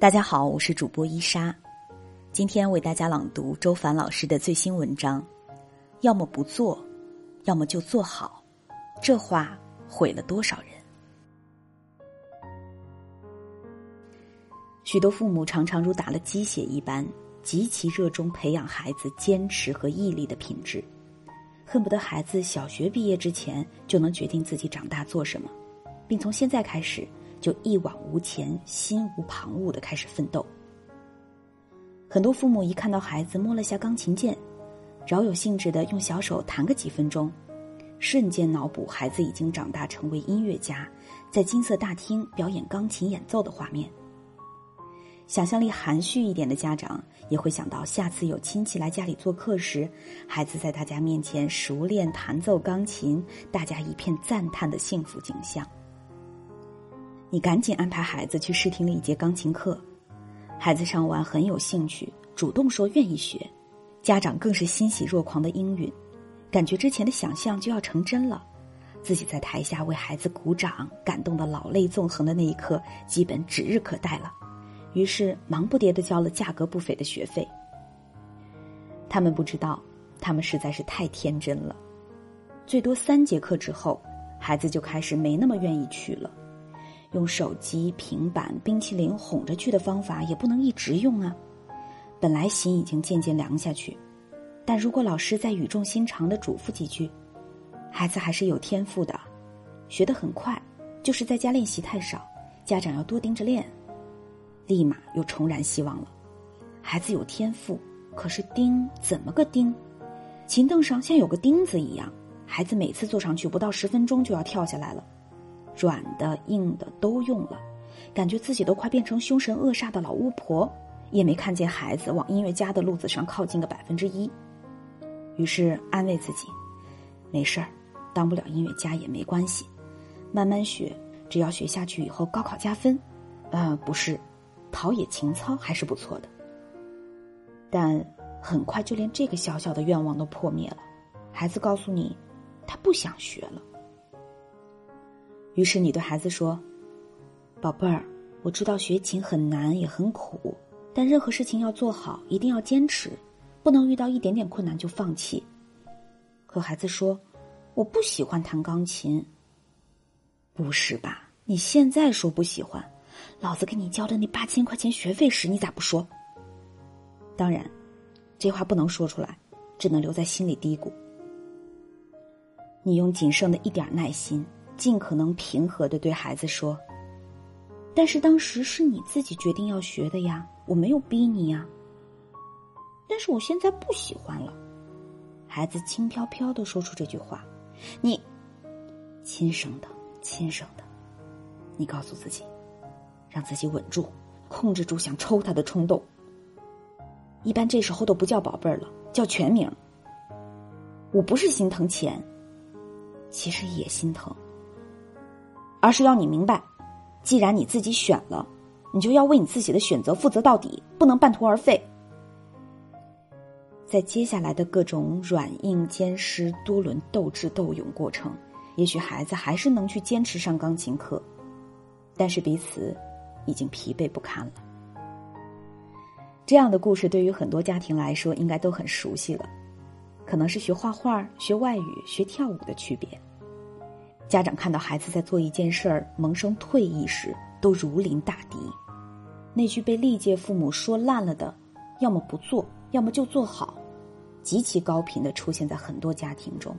大家好，我是主播伊莎，今天为大家朗读周凡老师的最新文章。要么不做，要么就做好，这话毁了多少人？许多父母常常如打了鸡血一般，极其热衷培养孩子坚持和毅力的品质，恨不得孩子小学毕业之前就能决定自己长大做什么，并从现在开始。就一往无前、心无旁骛的开始奋斗。很多父母一看到孩子摸了下钢琴键，饶有兴致的用小手弹个几分钟，瞬间脑补孩子已经长大成为音乐家，在金色大厅表演钢琴演奏的画面。想象力含蓄一点的家长也会想到，下次有亲戚来家里做客时，孩子在大家面前熟练弹奏钢琴，大家一片赞叹的幸福景象。你赶紧安排孩子去试听了一节钢琴课，孩子上完很有兴趣，主动说愿意学，家长更是欣喜若狂的应允，感觉之前的想象就要成真了，自己在台下为孩子鼓掌，感动的老泪纵横的那一刻，基本指日可待了，于是忙不迭的交了价格不菲的学费。他们不知道，他们实在是太天真了，最多三节课之后，孩子就开始没那么愿意去了。用手机、平板、冰淇淋哄着去的方法也不能一直用啊。本来心已经渐渐凉下去，但如果老师再语重心长的嘱咐几句，孩子还是有天赋的，学得很快，就是在家练习太少，家长要多盯着练，立马又重燃希望了。孩子有天赋，可是钉怎么个钉？琴凳上像有个钉子一样，孩子每次坐上去不到十分钟就要跳下来了。软的、硬的都用了，感觉自己都快变成凶神恶煞的老巫婆，也没看见孩子往音乐家的路子上靠近个百分之一。于是安慰自己，没事儿，当不了音乐家也没关系，慢慢学，只要学下去以后高考加分，呃，不是，陶冶情操还是不错的。但很快就连这个小小的愿望都破灭了，孩子告诉你，他不想学了。于是你对孩子说：“宝贝儿，我知道学琴很难也很苦，但任何事情要做好，一定要坚持，不能遇到一点点困难就放弃。”可孩子说：“我不喜欢弹钢琴。”不是吧？你现在说不喜欢，老子给你交的那八千块钱学费时，你咋不说？当然，这话不能说出来，只能留在心里嘀咕。你用仅剩的一点耐心。尽可能平和的对孩子说：“但是当时是你自己决定要学的呀，我没有逼你呀。但是我现在不喜欢了。”孩子轻飘飘的说出这句话：“你亲生的，亲生的。”你告诉自己，让自己稳住，控制住想抽他的冲动。一般这时候都不叫宝贝儿了，叫全名。我不是心疼钱，其实也心疼。而是要你明白，既然你自己选了，你就要为你自己的选择负责到底，不能半途而废。在接下来的各种软硬兼施、多轮斗智斗勇过程，也许孩子还是能去坚持上钢琴课，但是彼此已经疲惫不堪了。这样的故事对于很多家庭来说，应该都很熟悉了，可能是学画画、学外语、学跳舞的区别。家长看到孩子在做一件事儿萌生退意时，都如临大敌。那句被历届父母说烂了的“要么不做，要么就做好”，极其高频的出现在很多家庭中。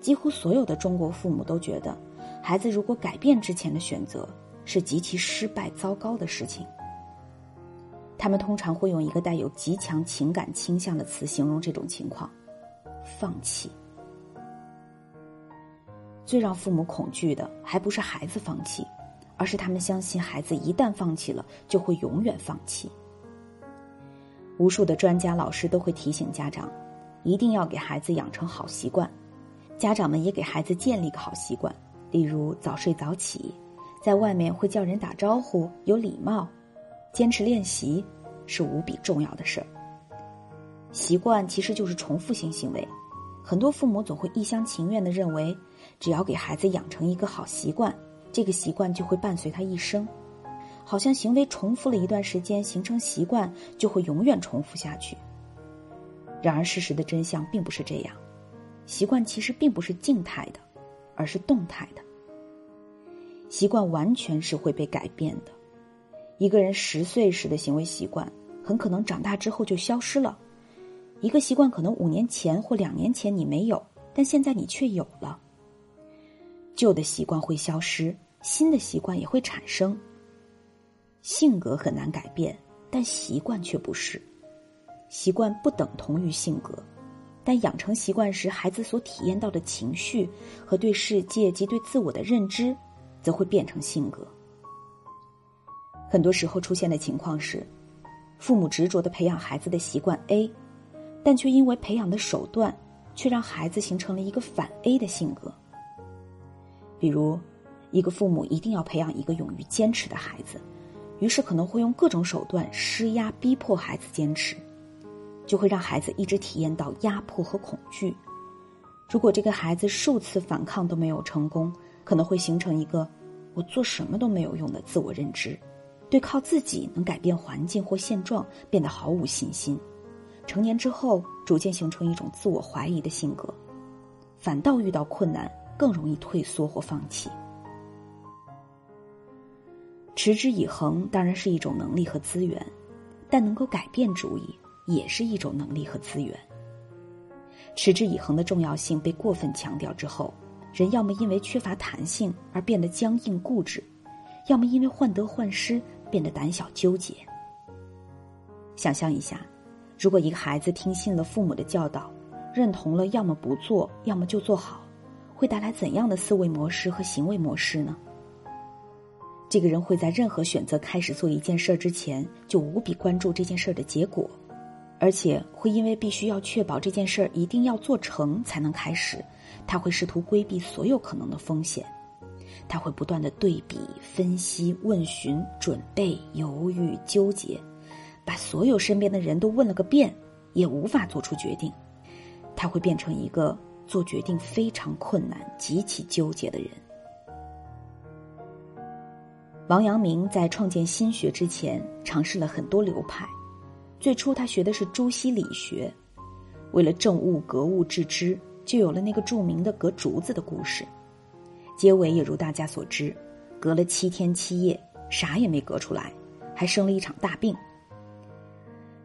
几乎所有的中国父母都觉得，孩子如果改变之前的选择，是极其失败、糟糕的事情。他们通常会用一个带有极强情感倾向的词形容这种情况：放弃。最让父母恐惧的，还不是孩子放弃，而是他们相信孩子一旦放弃了，就会永远放弃。无数的专家、老师都会提醒家长，一定要给孩子养成好习惯。家长们也给孩子建立个好习惯，例如早睡早起，在外面会叫人打招呼，有礼貌，坚持练习，是无比重要的事儿。习惯其实就是重复性行为。很多父母总会一厢情愿的认为，只要给孩子养成一个好习惯，这个习惯就会伴随他一生。好像行为重复了一段时间，形成习惯就会永远重复下去。然而，事实的真相并不是这样，习惯其实并不是静态的，而是动态的。习惯完全是会被改变的。一个人十岁时的行为习惯，很可能长大之后就消失了。一个习惯可能五年前或两年前你没有，但现在你却有了。旧的习惯会消失，新的习惯也会产生。性格很难改变，但习惯却不是。习惯不等同于性格，但养成习惯时，孩子所体验到的情绪和对世界及对自我的认知，则会变成性格。很多时候出现的情况是，父母执着的培养孩子的习惯 A，但却因为培养的手段，却让孩子形成了一个反 A 的性格。比如，一个父母一定要培养一个勇于坚持的孩子。于是可能会用各种手段施压逼迫孩子坚持，就会让孩子一直体验到压迫和恐惧。如果这个孩子数次反抗都没有成功，可能会形成一个“我做什么都没有用”的自我认知，对靠自己能改变环境或现状变得毫无信心。成年之后，逐渐形成一种自我怀疑的性格，反倒遇到困难更容易退缩或放弃。持之以恒当然是一种能力和资源，但能够改变主意也是一种能力和资源。持之以恒的重要性被过分强调之后，人要么因为缺乏弹性而变得僵硬固执，要么因为患得患失变得胆小纠结。想象一下，如果一个孩子听信了父母的教导，认同了要么不做，要么就做好，会带来怎样的思维模式和行为模式呢？这个人会在任何选择开始做一件事之前，就无比关注这件事的结果，而且会因为必须要确保这件事一定要做成才能开始，他会试图规避所有可能的风险，他会不断的对比、分析、问询、准备、犹豫、纠结，把所有身边的人都问了个遍，也无法做出决定，他会变成一个做决定非常困难、极其纠结的人。王阳明在创建心学之前，尝试了很多流派。最初，他学的是朱熹理学。为了正物格物致知，就有了那个著名的格竹子的故事。结尾也如大家所知，隔了七天七夜，啥也没隔出来，还生了一场大病。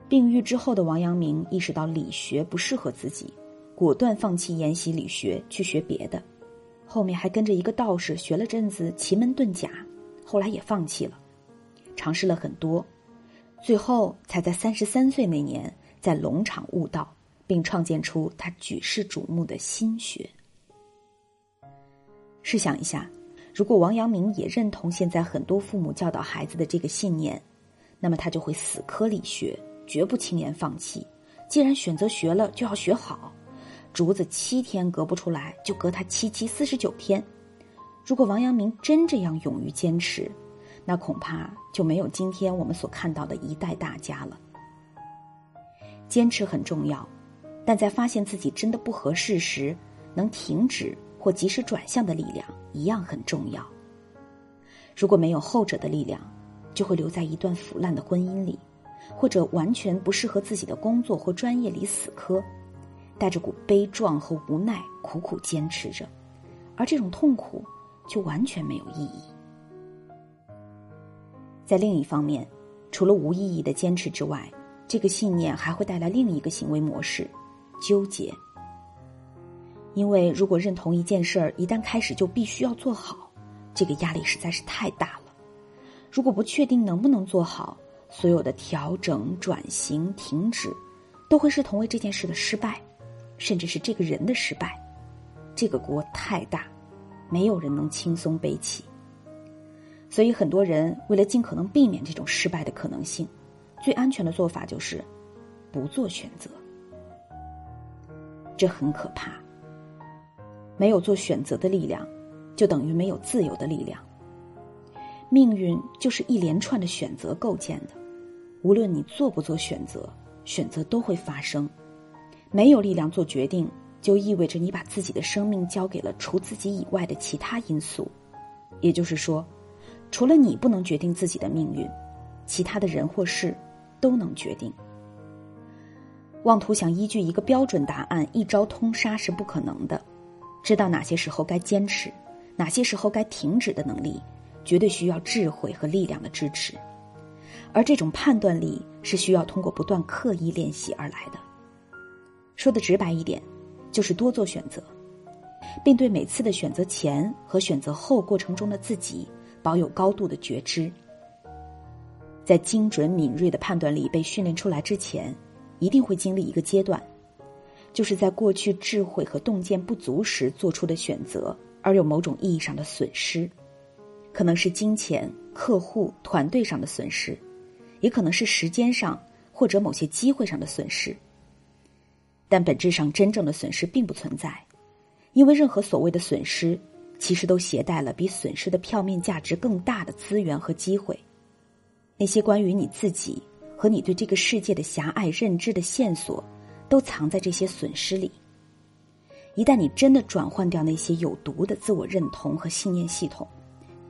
病愈之后的王阳明意识到理学不适合自己，果断放弃研习理学，去学别的。后面还跟着一个道士学了阵子奇门遁甲。后来也放弃了，尝试了很多，最后才在三十三岁那年在龙场悟道，并创建出他举世瞩目的心学。试想一下，如果王阳明也认同现在很多父母教导孩子的这个信念，那么他就会死磕理学，绝不轻言放弃。既然选择学了，就要学好。竹子七天割不出来，就割他七七四十九天。如果王阳明真这样勇于坚持，那恐怕就没有今天我们所看到的一代大家了。坚持很重要，但在发现自己真的不合适时，能停止或及时转向的力量一样很重要。如果没有后者的力量，就会留在一段腐烂的婚姻里，或者完全不适合自己的工作或专业里死磕，带着股悲壮和无奈苦苦坚持着，而这种痛苦。就完全没有意义。在另一方面，除了无意义的坚持之外，这个信念还会带来另一个行为模式——纠结。因为如果认同一件事儿，一旦开始就必须要做好，这个压力实在是太大了。如果不确定能不能做好，所有的调整、转型、停止，都会视同为这件事的失败，甚至是这个人的失败。这个锅太大。没有人能轻松背起，所以很多人为了尽可能避免这种失败的可能性，最安全的做法就是不做选择。这很可怕。没有做选择的力量，就等于没有自由的力量。命运就是一连串的选择构建的，无论你做不做选择，选择都会发生。没有力量做决定。就意味着你把自己的生命交给了除自己以外的其他因素，也就是说，除了你不能决定自己的命运，其他的人或事都能决定。妄图想依据一个标准答案一招通杀是不可能的。知道哪些时候该坚持，哪些时候该停止的能力，绝对需要智慧和力量的支持。而这种判断力是需要通过不断刻意练习而来的。说的直白一点，就是多做选择，并对每次的选择前和选择后过程中的自己保有高度的觉知。在精准敏锐的判断力被训练出来之前，一定会经历一个阶段，就是在过去智慧和洞见不足时做出的选择，而有某种意义上的损失，可能是金钱、客户、团队上的损失。也可能是时间上或者某些机会上的损失，但本质上真正的损失并不存在，因为任何所谓的损失，其实都携带了比损失的票面价值更大的资源和机会。那些关于你自己和你对这个世界的狭隘认知的线索，都藏在这些损失里。一旦你真的转换掉那些有毒的自我认同和信念系统，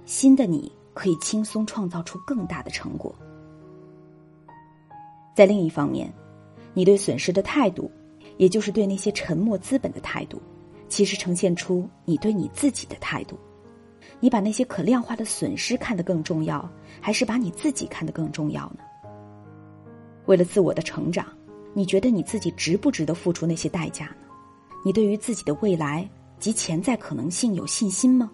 新的你可以轻松创造出更大的成果。在另一方面，你对损失的态度，也就是对那些沉默资本的态度，其实呈现出你对你自己的态度。你把那些可量化的损失看得更重要，还是把你自己看得更重要呢？为了自我的成长，你觉得你自己值不值得付出那些代价呢？你对于自己的未来及潜在可能性有信心吗？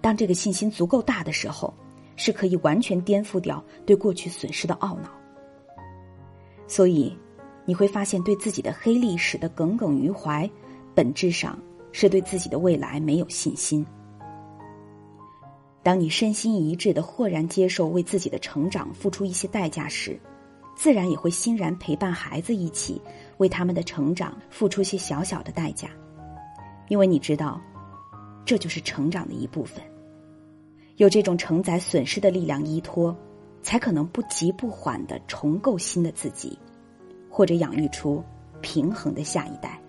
当这个信心足够大的时候，是可以完全颠覆掉对过去损失的懊恼。所以，你会发现对自己的黑历史的耿耿于怀，本质上是对自己的未来没有信心。当你身心一致的豁然接受为自己的成长付出一些代价时，自然也会欣然陪伴孩子一起为他们的成长付出些小小的代价，因为你知道，这就是成长的一部分。有这种承载损失的力量依托。才可能不急不缓的重构新的自己，或者养育出平衡的下一代。